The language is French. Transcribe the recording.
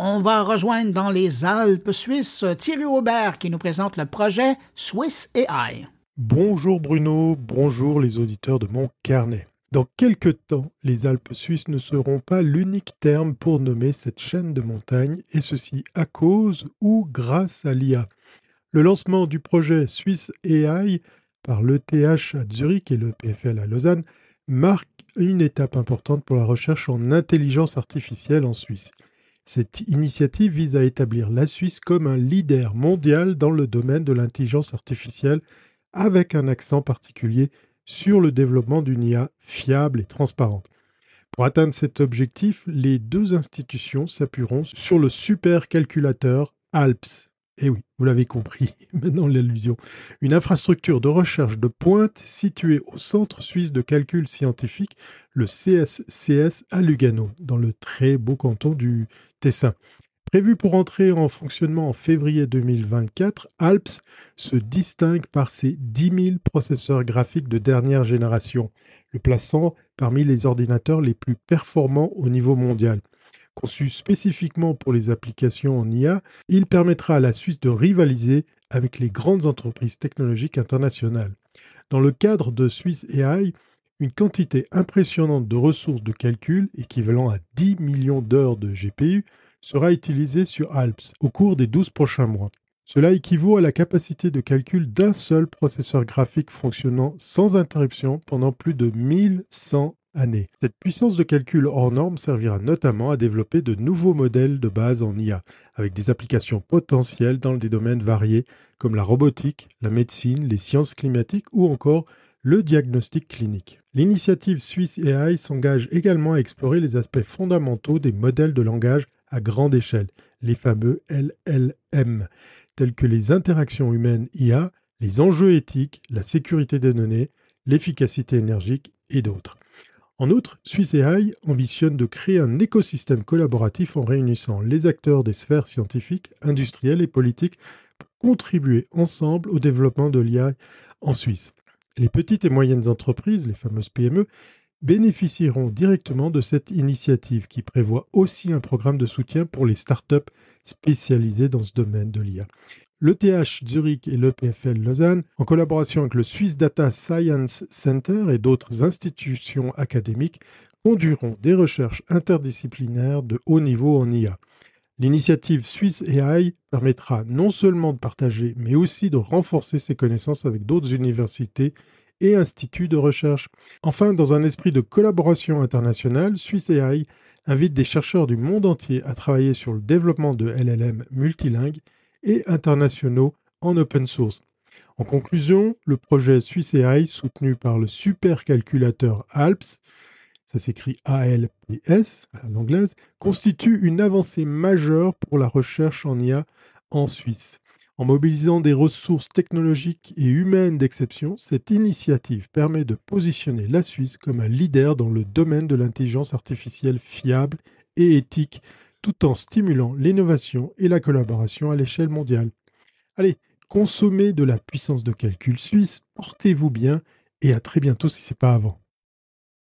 On va rejoindre dans les Alpes suisses Thierry Aubert qui nous présente le projet Swiss AI. Bonjour Bruno, bonjour les auditeurs de mon carnet. Dans quelques temps, les Alpes suisses ne seront pas l'unique terme pour nommer cette chaîne de montagnes, et ceci à cause ou grâce à l'IA. Le lancement du projet Swiss AI par l'ETH à Zurich et le PFL à Lausanne marque une étape importante pour la recherche en intelligence artificielle en Suisse. Cette initiative vise à établir la Suisse comme un leader mondial dans le domaine de l'intelligence artificielle avec un accent particulier sur le développement d'une IA fiable et transparente. Pour atteindre cet objectif, les deux institutions s'appuieront sur le supercalculateur ALPS. Eh oui, vous l'avez compris, maintenant l'allusion. Une infrastructure de recherche de pointe située au Centre suisse de calcul scientifique, le CSCS à Lugano, dans le très beau canton du Tessin. Prévu pour entrer en fonctionnement en février 2024, ALPS se distingue par ses 10 000 processeurs graphiques de dernière génération, le plaçant parmi les ordinateurs les plus performants au niveau mondial. Conçu spécifiquement pour les applications en IA, il permettra à la Suisse de rivaliser avec les grandes entreprises technologiques internationales. Dans le cadre de Swiss AI, une quantité impressionnante de ressources de calcul, équivalent à 10 millions d'heures de GPU, sera utilisé sur ALPS au cours des 12 prochains mois. Cela équivaut à la capacité de calcul d'un seul processeur graphique fonctionnant sans interruption pendant plus de 1100 Cette puissance de calcul hors norme servira notamment à développer de nouveaux modèles de base en IA, avec des applications potentielles dans des domaines variés comme la robotique, la médecine, les sciences climatiques ou encore le diagnostic clinique. L'initiative Suisse AI s'engage également à explorer les aspects fondamentaux des modèles de langage à grande échelle, les fameux LLM, tels que les interactions humaines IA, les enjeux éthiques, la sécurité des données, l'efficacité énergique et d'autres. En outre, AI ambitionne de créer un écosystème collaboratif en réunissant les acteurs des sphères scientifiques, industrielles et politiques pour contribuer ensemble au développement de l'IA en Suisse. Les petites et moyennes entreprises, les fameuses PME, bénéficieront directement de cette initiative qui prévoit aussi un programme de soutien pour les startups spécialisées dans ce domaine de l'IA. L'ETH Zurich et l'EPFL Lausanne, en collaboration avec le Swiss Data Science Center et d'autres institutions académiques, conduiront des recherches interdisciplinaires de haut niveau en IA. L'initiative Swiss AI permettra non seulement de partager, mais aussi de renforcer ses connaissances avec d'autres universités et instituts de recherche. Enfin, dans un esprit de collaboration internationale, Swiss AI invite des chercheurs du monde entier à travailler sur le développement de LLM multilingues et internationaux en open source. En conclusion, le projet Swiss AI, soutenu par le supercalculateur ALPS, ça s'écrit ALPS à l'anglaise, constitue une avancée majeure pour la recherche en IA en Suisse. En mobilisant des ressources technologiques et humaines d'exception, cette initiative permet de positionner la Suisse comme un leader dans le domaine de l'intelligence artificielle fiable et éthique, tout en stimulant l'innovation et la collaboration à l'échelle mondiale. Allez, consommez de la puissance de calcul suisse, portez-vous bien et à très bientôt si ce n'est pas avant.